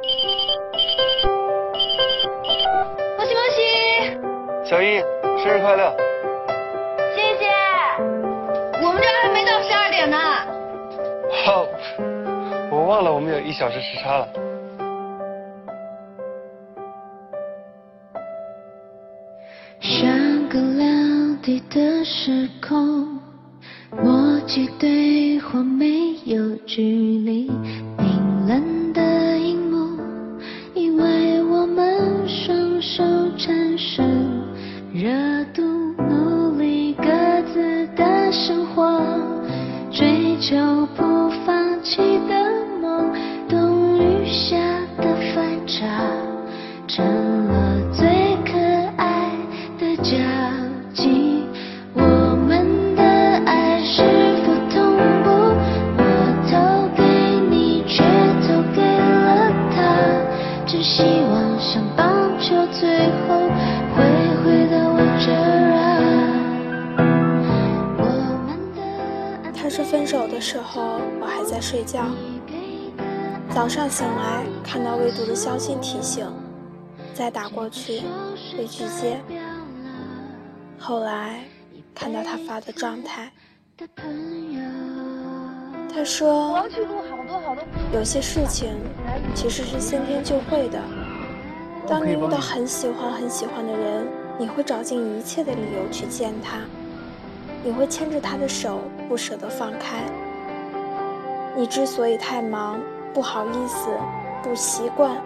莫西莫西，小英，生日快乐！谢谢。我们这还没到十二点呢。好，我忘了我们有一小时时差了。像个聊地的时空，默契对话没有距离，分手的时候，我还在睡觉。早上醒来，看到未读的消息提醒，再打过去被拒接。后来看到他发的状态，他说有些事情其实是先天就会的。当你遇到很喜欢很喜欢的人，你会找尽一切的理由去见他，你会牵着他的手不舍得放开。你之所以太忙，不好意思，不习惯，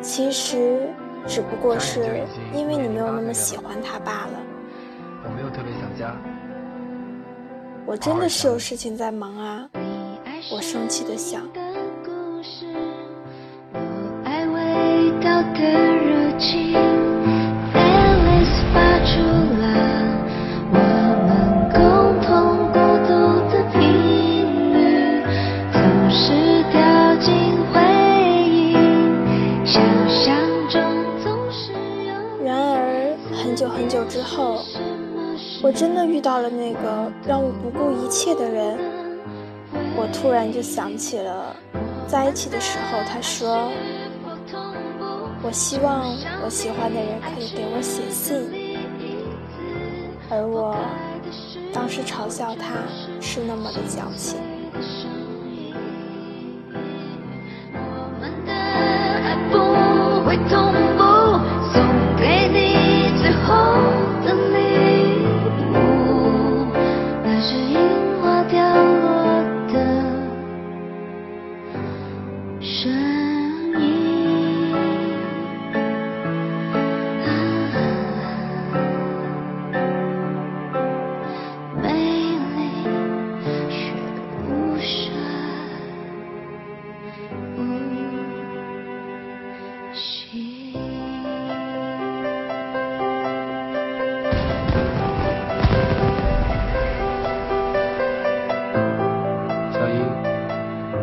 其实只不过是因为你没有那么喜欢他罢了。我没有特别想家。我真的是有事情在忙啊！我生气的想。之后，我真的遇到了那个让我不顾一切的人。我突然就想起了，在一起的时候，他说：“我希望我喜欢的人可以给我写信。”而我当时嘲笑他是那么的矫情。我们的爱不会痛声音啊美丽却无声无息小英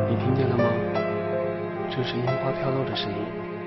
你听见了吗？就是樱花飘落的声音。